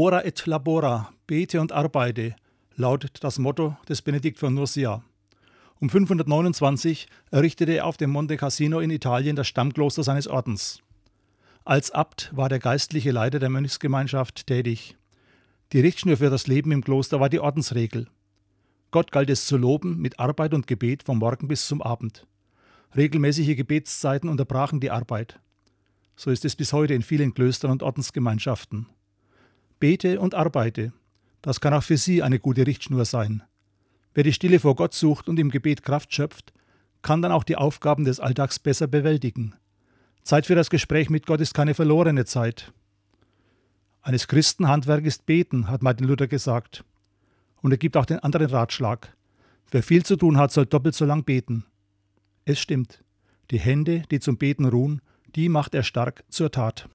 Ora et labora, bete und arbeite, lautet das Motto des Benedikt von Nursia. Um 529 errichtete er auf dem Monte Cassino in Italien das Stammkloster seines Ordens. Als Abt war der geistliche Leiter der Mönchsgemeinschaft tätig. Die Richtschnur für das Leben im Kloster war die Ordensregel. Gott galt es zu loben mit Arbeit und Gebet vom Morgen bis zum Abend. Regelmäßige Gebetszeiten unterbrachen die Arbeit. So ist es bis heute in vielen Klöstern und Ordensgemeinschaften. Bete und arbeite. Das kann auch für Sie eine gute Richtschnur sein. Wer die Stille vor Gott sucht und im Gebet Kraft schöpft, kann dann auch die Aufgaben des Alltags besser bewältigen. Zeit für das Gespräch mit Gott ist keine verlorene Zeit. Eines Christen Handwerk ist Beten, hat Martin Luther gesagt. Und er gibt auch den anderen Ratschlag. Wer viel zu tun hat, soll doppelt so lang beten. Es stimmt. Die Hände, die zum Beten ruhen, die macht er stark zur Tat.